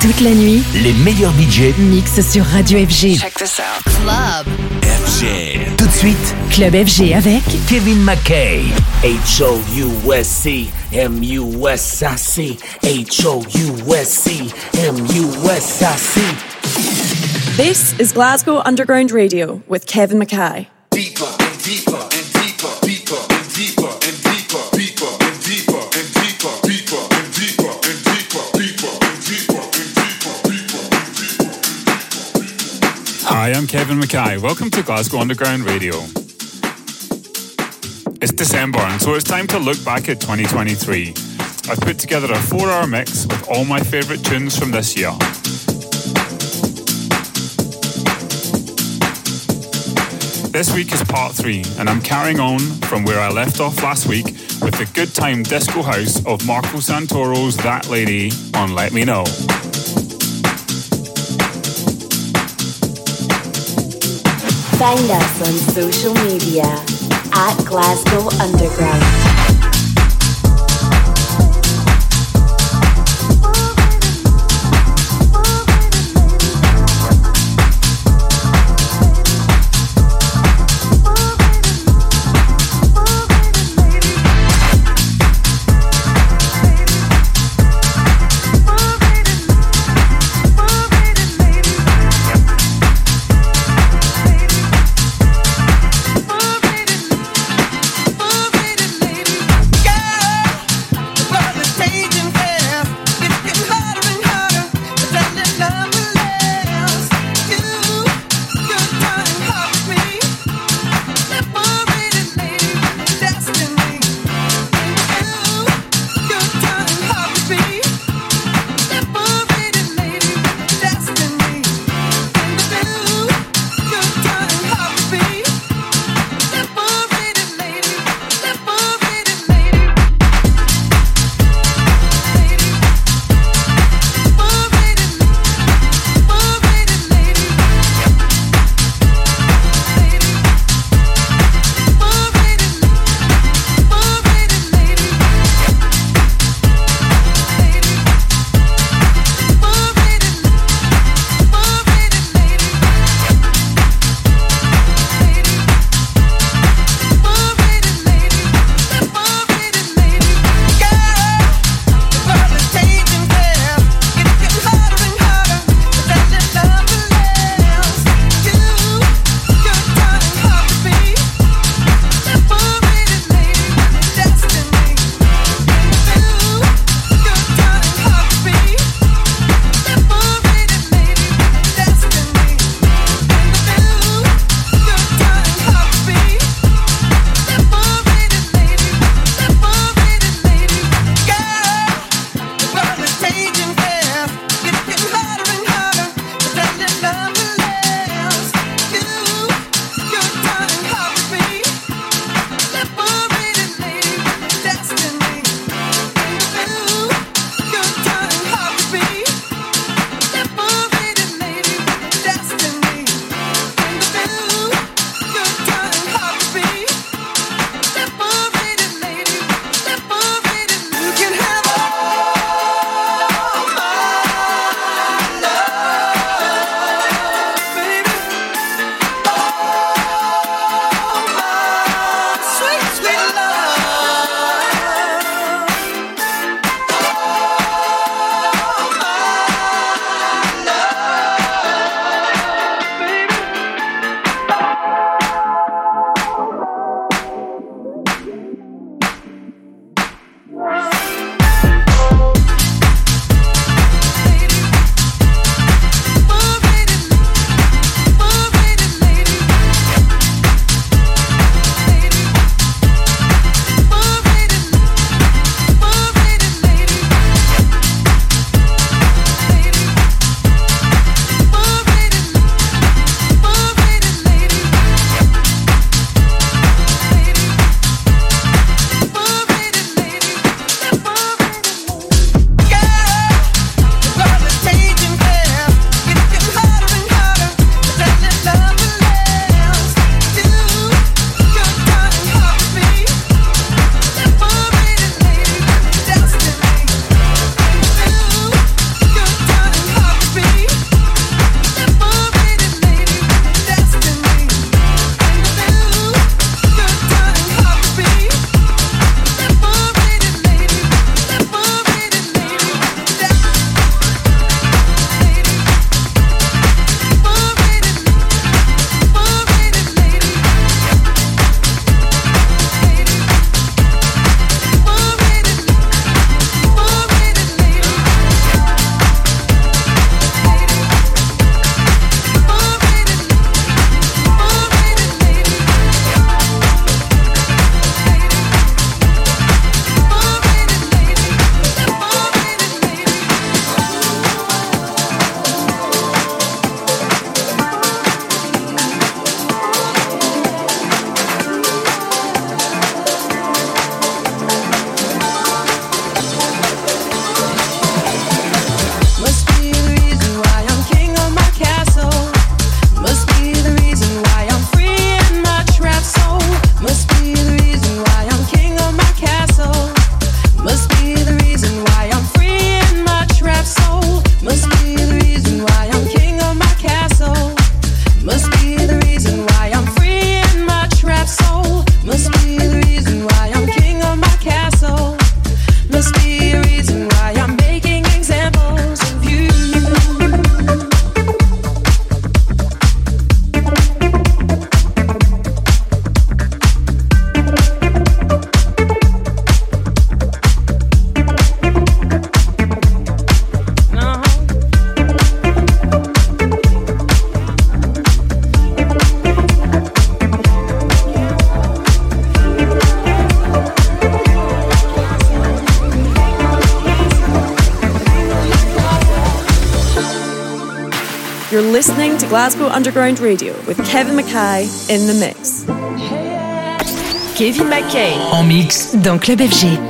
Toute la nuit, les meilleurs budgets mixent sur Radio FG. Check this out. Club. FG. Tout de suite, Club FG avec Kevin McKay. H-O-U-S-C, M-U-S-I-C, H-O-U-S-C, M-U-S-I-C. This is Glasgow Underground Radio with Kevin Mackay. Deeper Hi, I'm Kevin McKay. Welcome to Glasgow Underground Radio. It's December, and so it's time to look back at 2023. I've put together a four hour mix with all my favourite tunes from this year. This week is part three, and I'm carrying on from where I left off last week with the good time disco house of Marco Santoro's That Lady on Let Me Know. Find us on social media at Glasgow Underground. Underground Radio with Kevin McKay in the mix. Kevin McKay. En mix. Dans Club FG.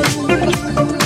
of you.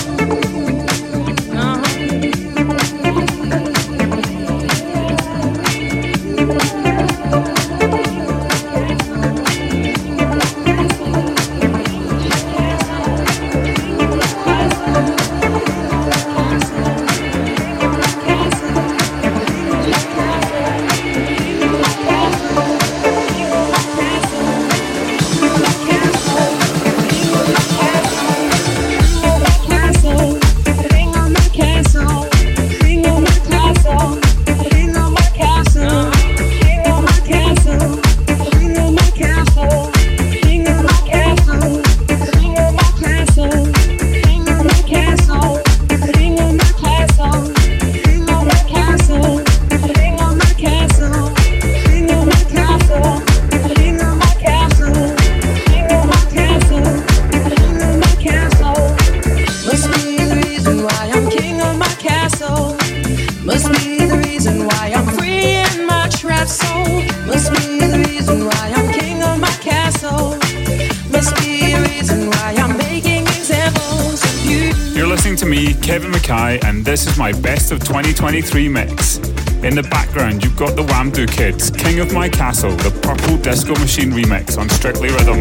2023 mix. In the background, you've got the Wamdue Kids, King of My Castle, the Purple Disco Machine remix on Strictly Rhythm.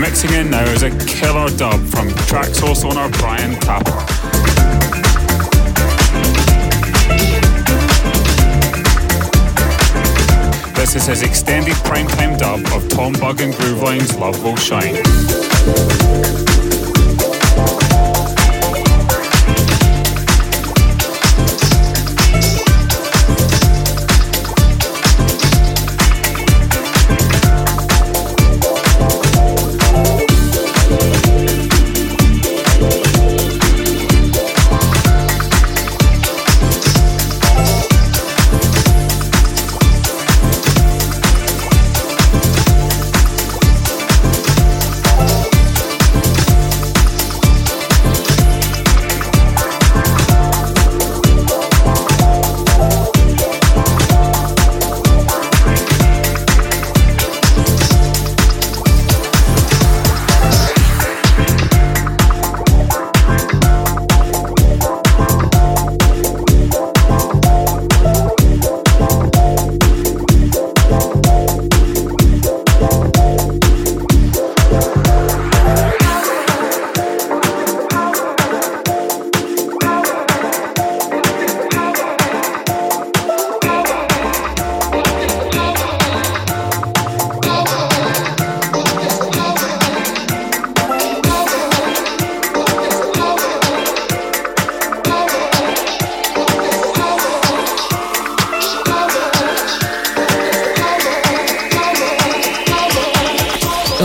Mixing in now is a killer dub from Traxsource owner Brian Tappert. This is his extended primetime dub of Tom Bug and Grooveline's Love Will Shine.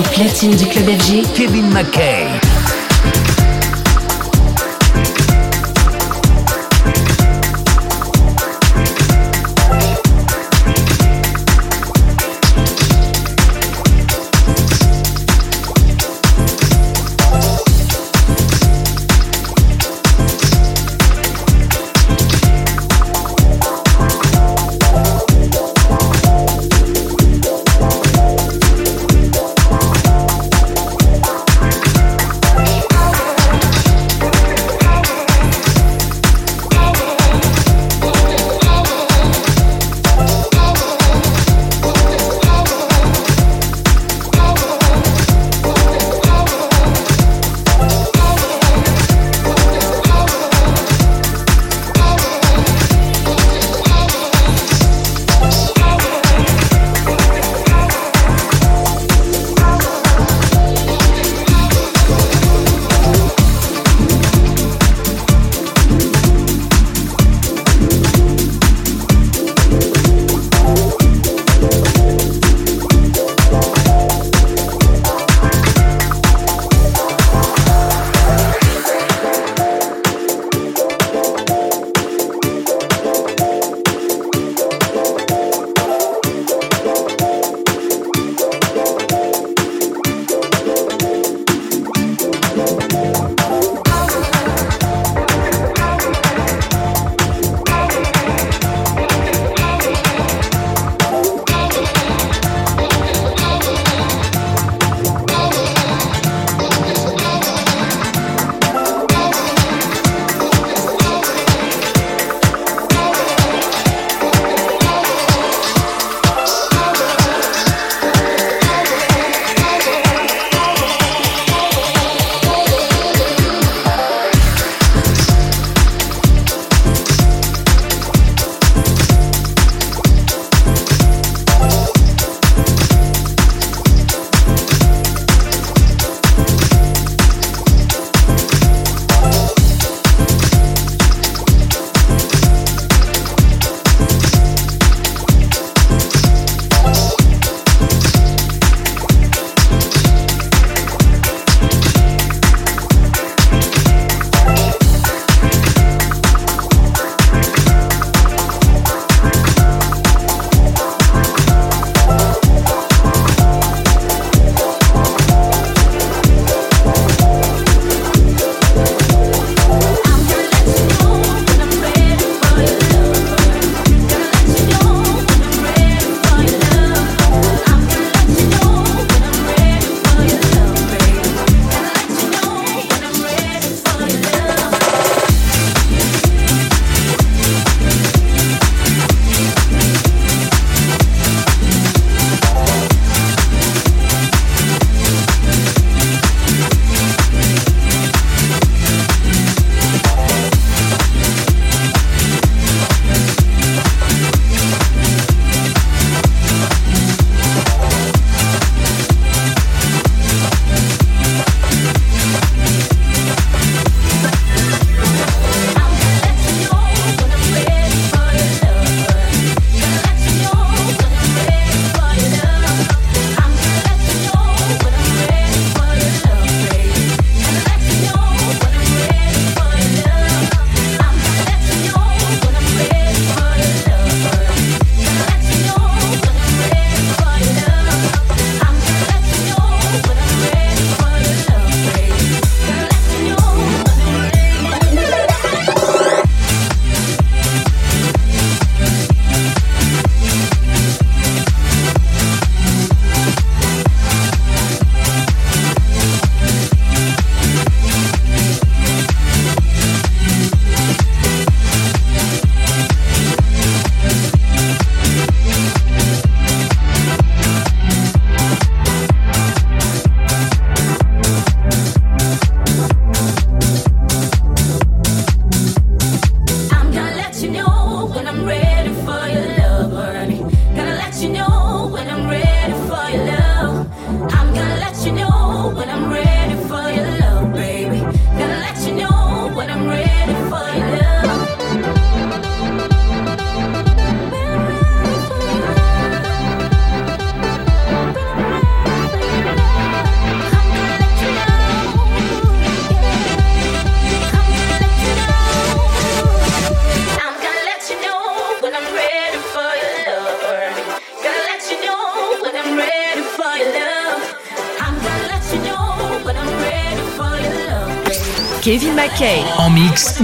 Au platine du club FG, Kevin McKay.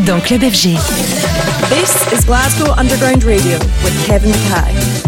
Dans Club FG. This is Glasgow Underground Radio with Kevin McKay.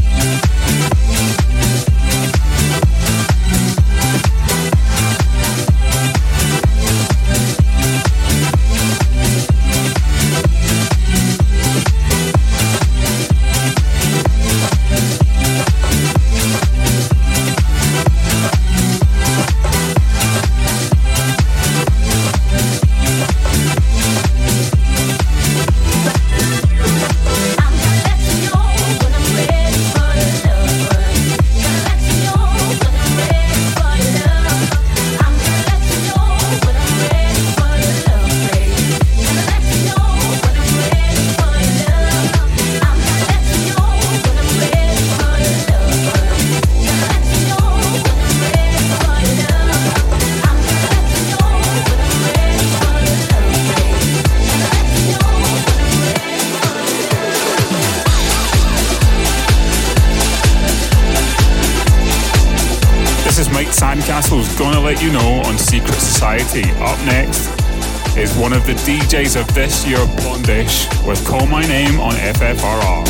DJs of this year, Blond:ish, with Call My Name on FFRR.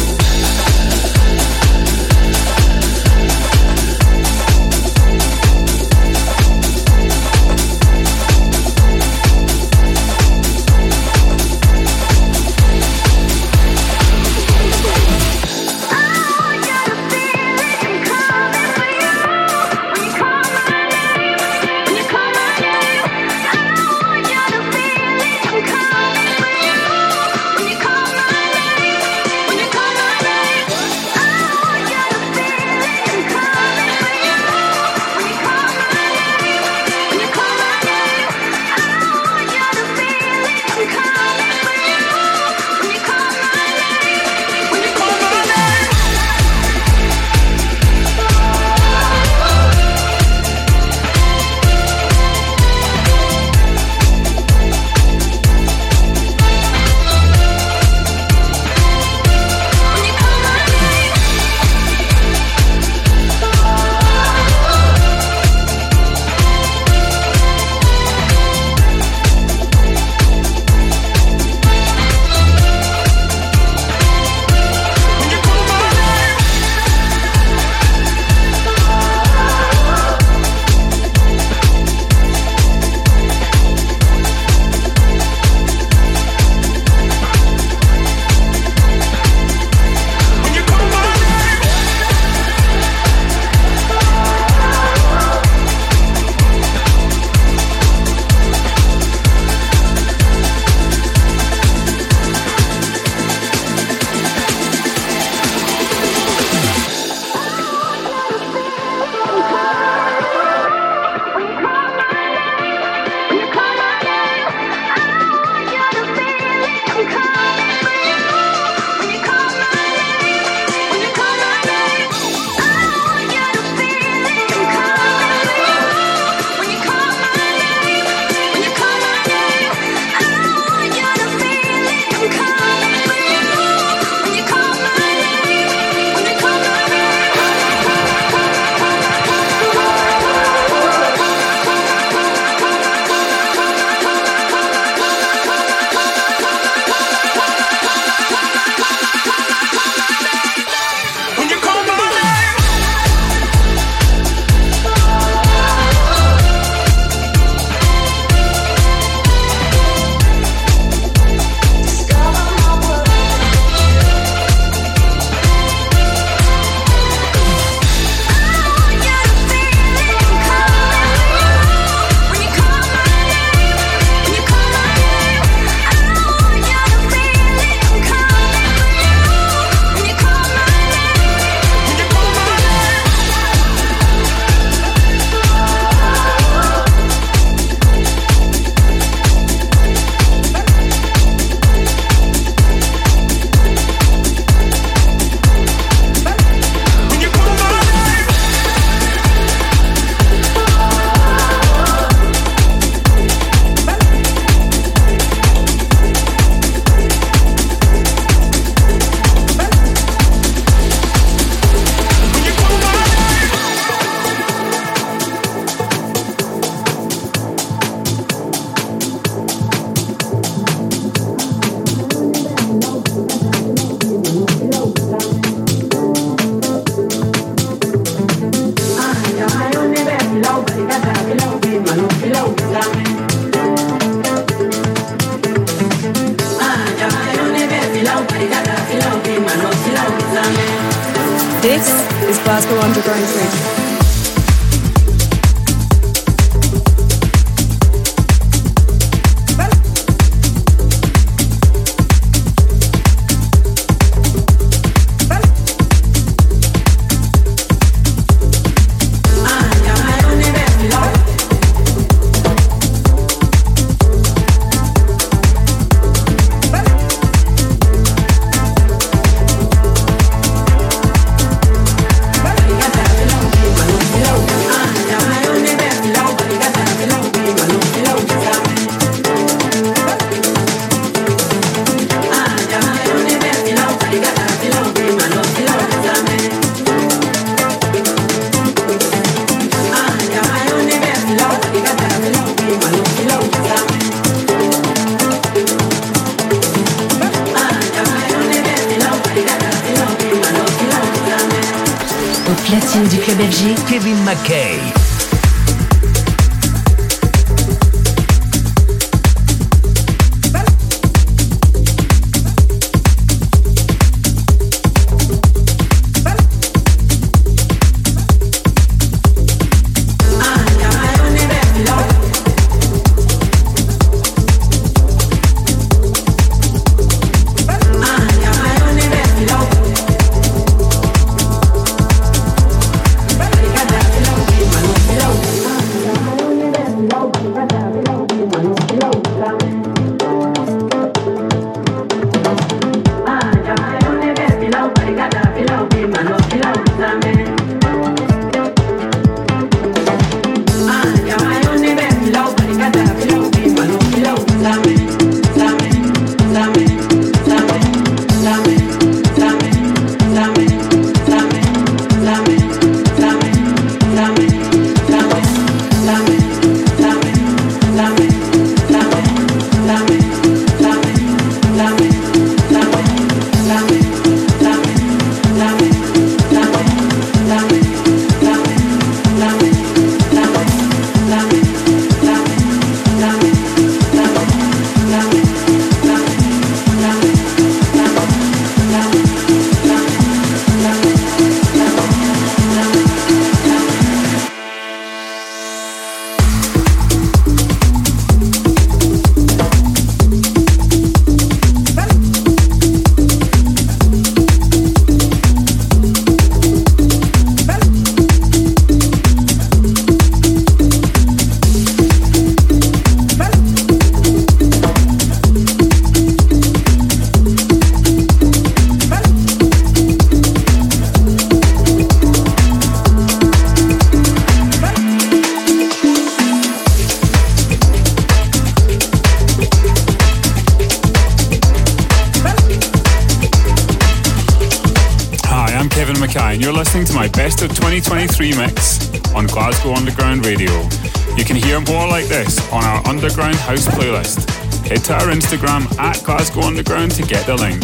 To our Instagram at Glasgow Underground to get the link.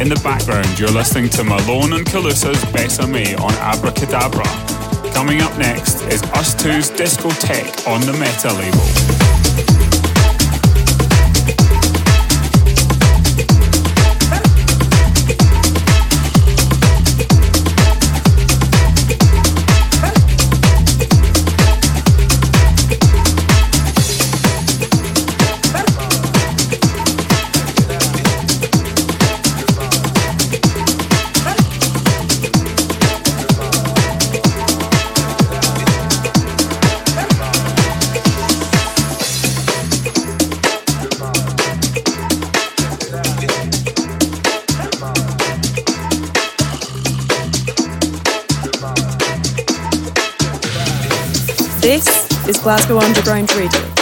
In the background, you're listening to Malone and Calusa's Besame on Abracadabra. Coming up next is Us Two's Discotheque on the Meta label. Glasgow Underground Radio.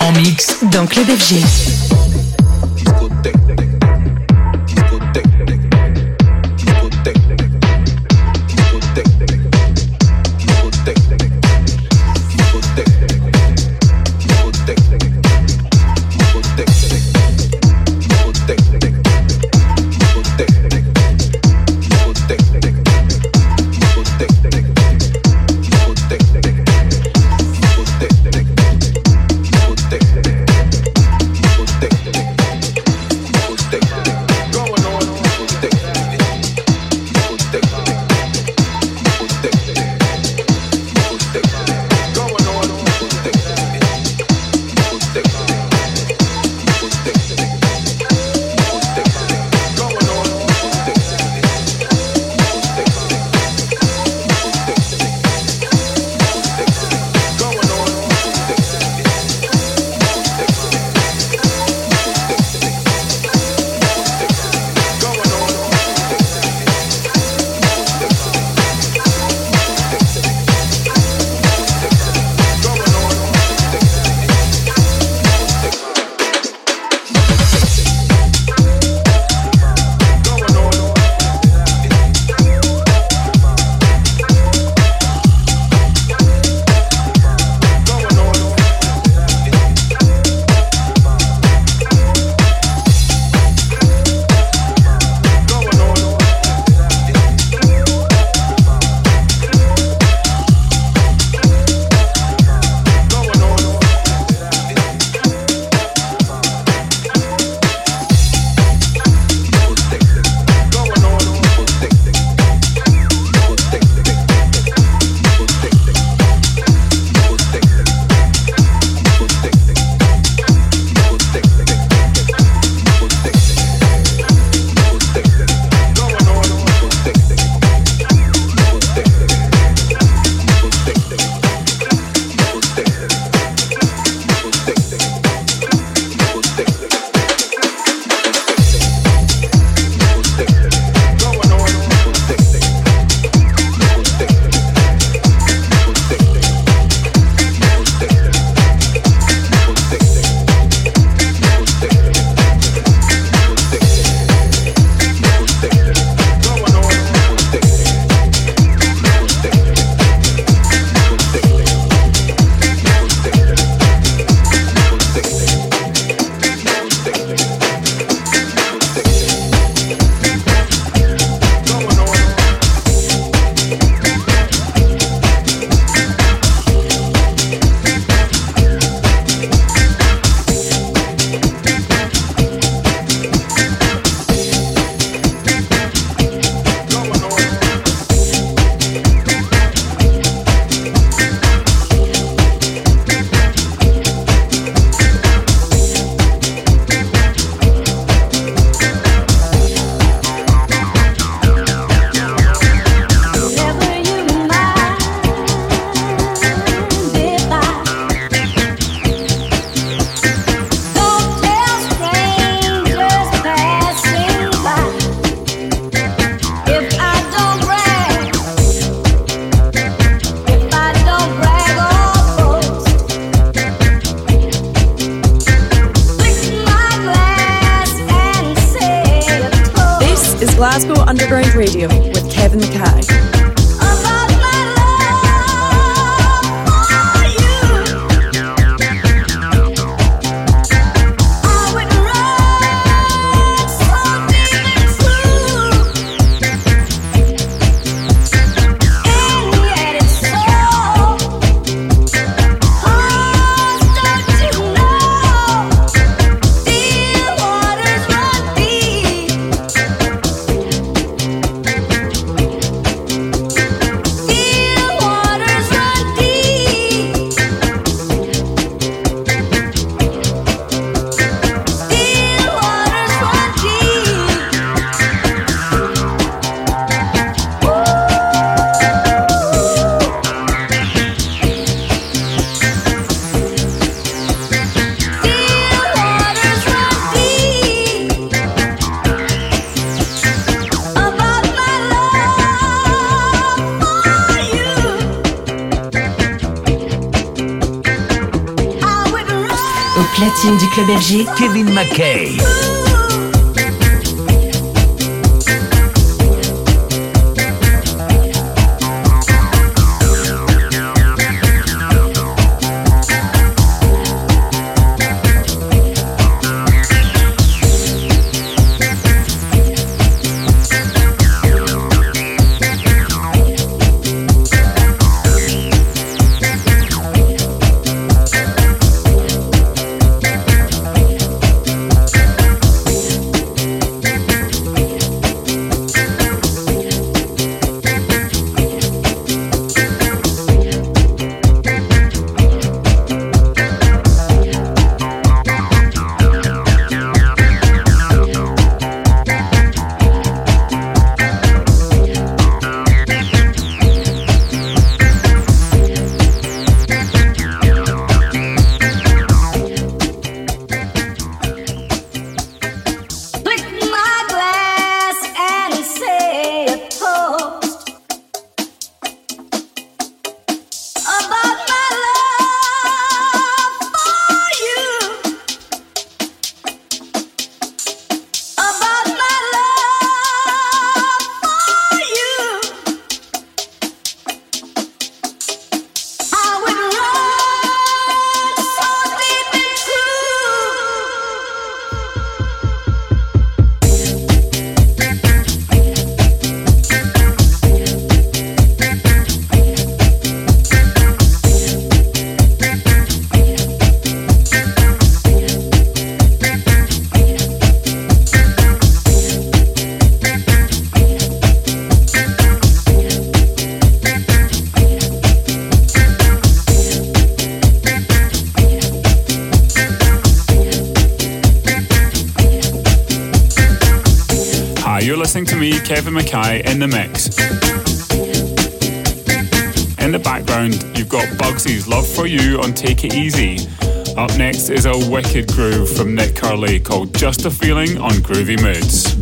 En mix dans Club FG. Platine du club FG, Kevin McKay. Kevin McKay in the mix. In the background, you've got Bugsy's Love for You on Take It Easy. Up next is a wicked groove from Nick Curly called Just a Feeling on Groovy Moods.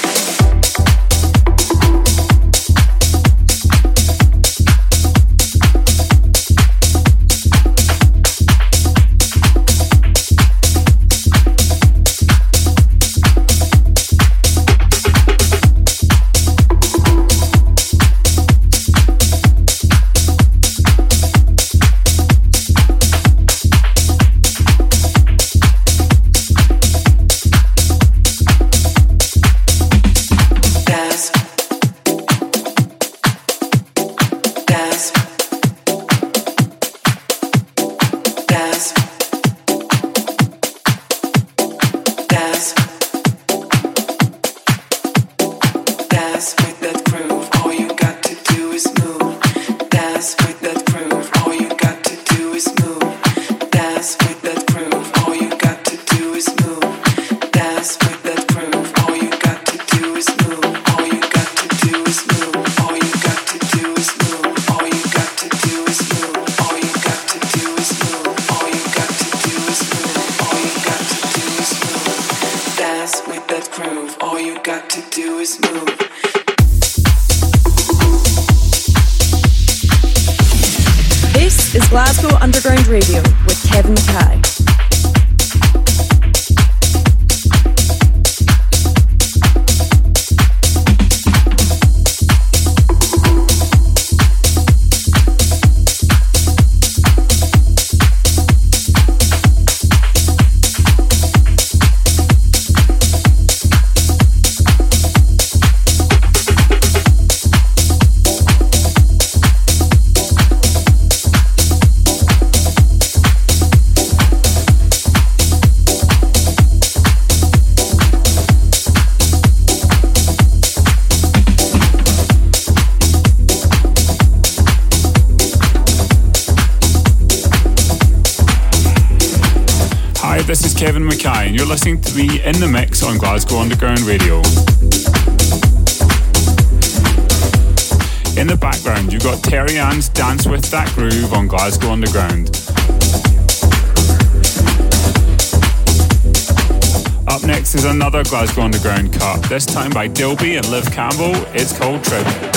Listening to me in the mix on Glasgow Underground Radio. In the background, you've got Terry Ann's Dance with That Groove on Glasgow Underground. Up next is another Glasgow Underground cut, this time by Dilby and Liv Campbell. It's called Trip.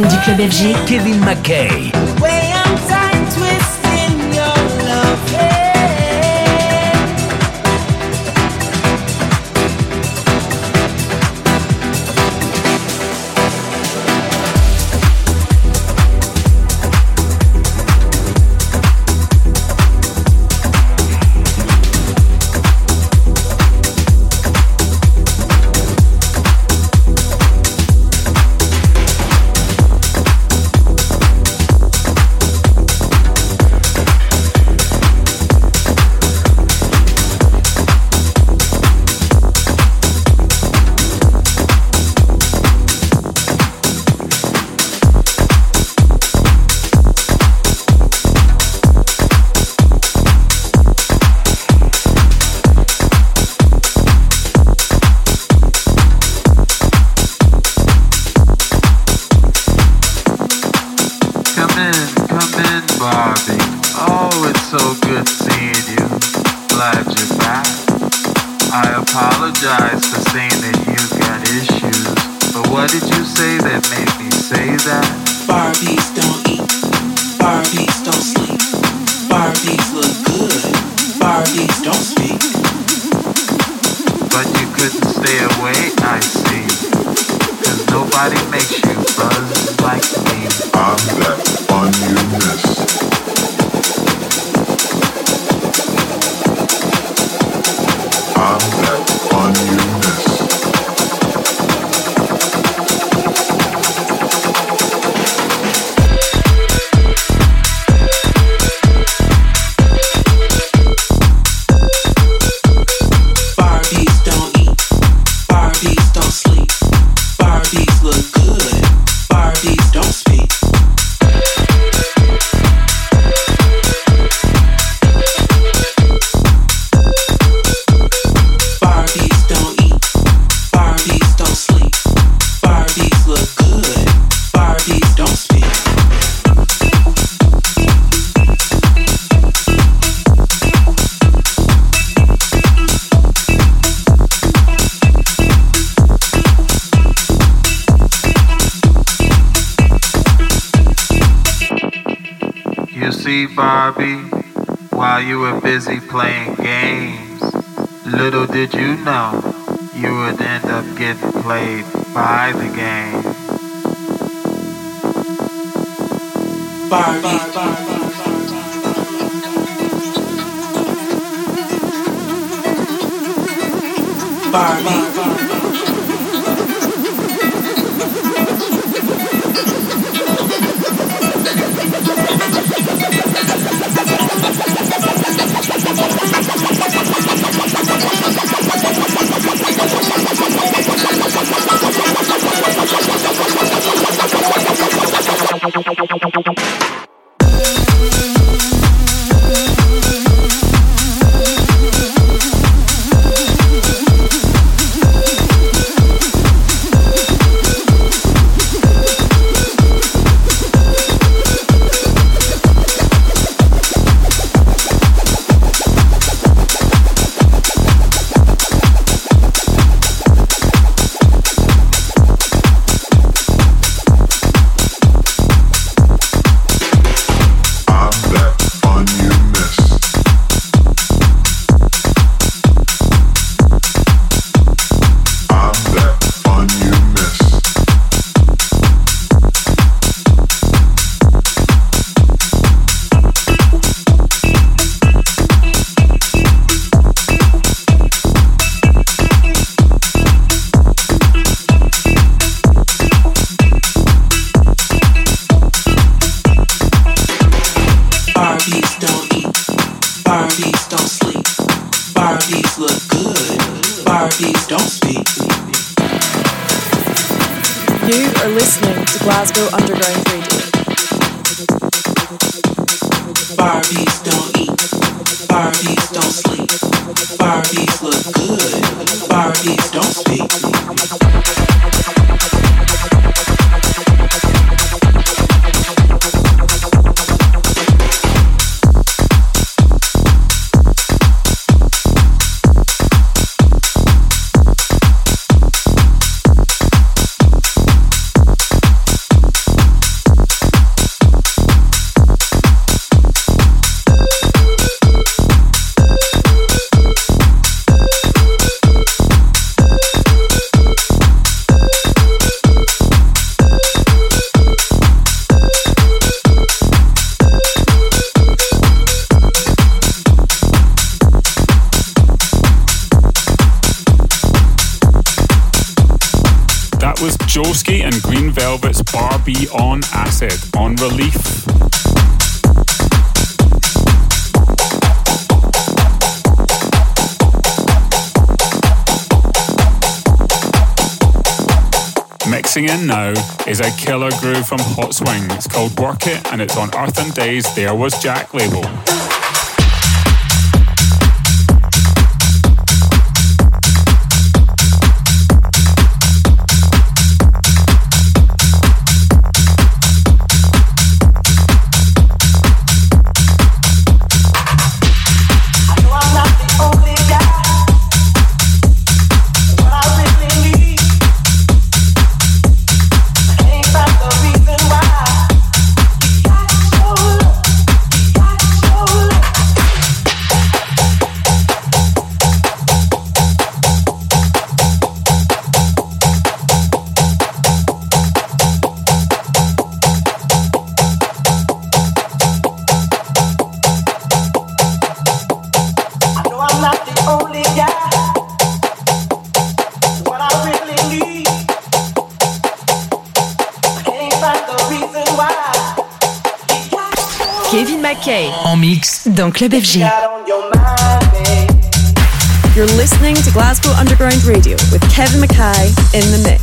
Du club FG, Kevin McKay. You know you would end up getting played by the game. Barbie. Barbie. Barbie. Was Joski and Green Velvet's Barbie on Acid on Relief. Mixing in now is a killer groove from Hot Swing. It's called Work It and it's on Earth and Days There Was Jack label. Club FG. You're listening to Glasgow Underground Radio with Kevin McKay in the mix.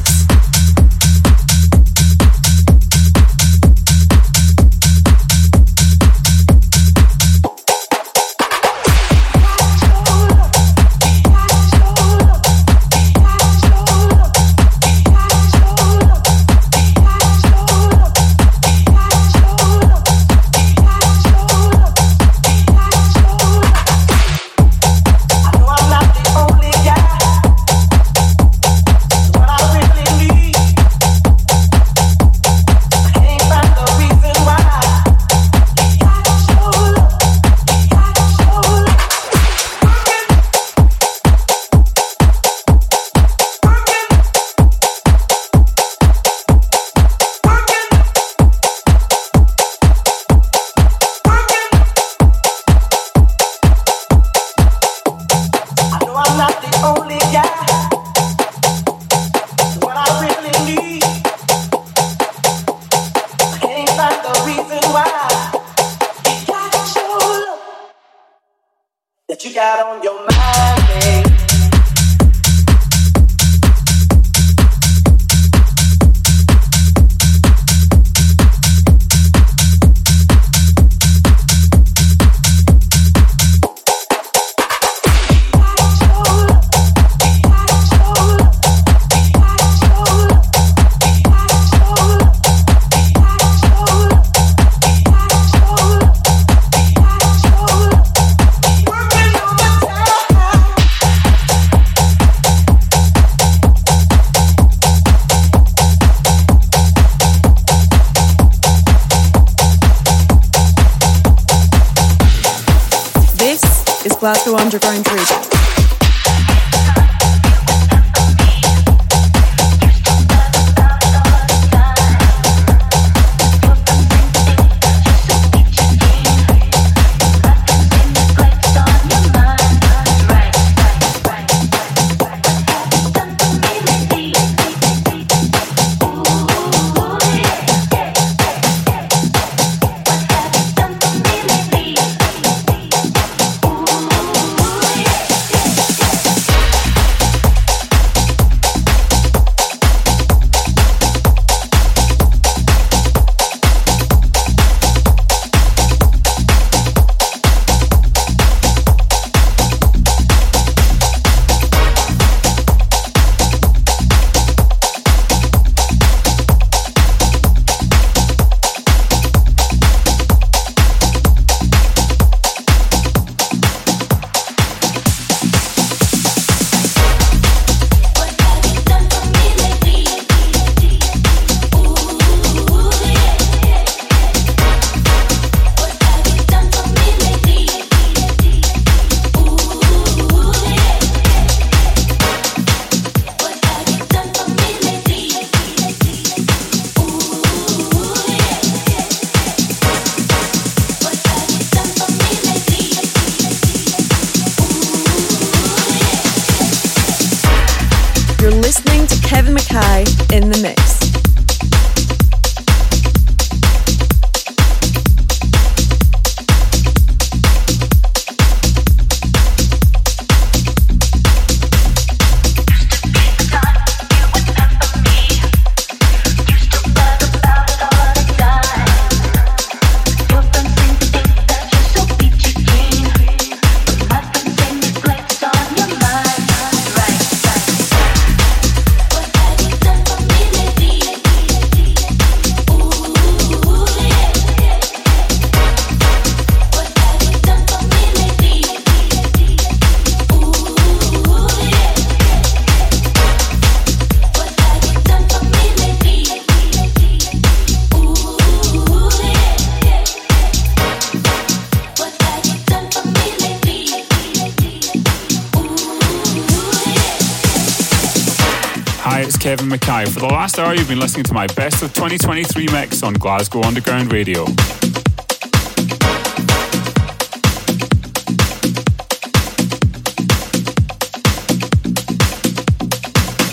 For the last hour, you've been listening to my best of 2023 mix on Glasgow Underground Radio.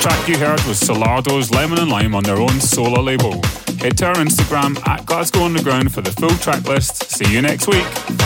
Track you heard was Solardo's Lemon and Lime on their own Sola label. Head to our Instagram at Glasgow Underground for the full track list. See you next week.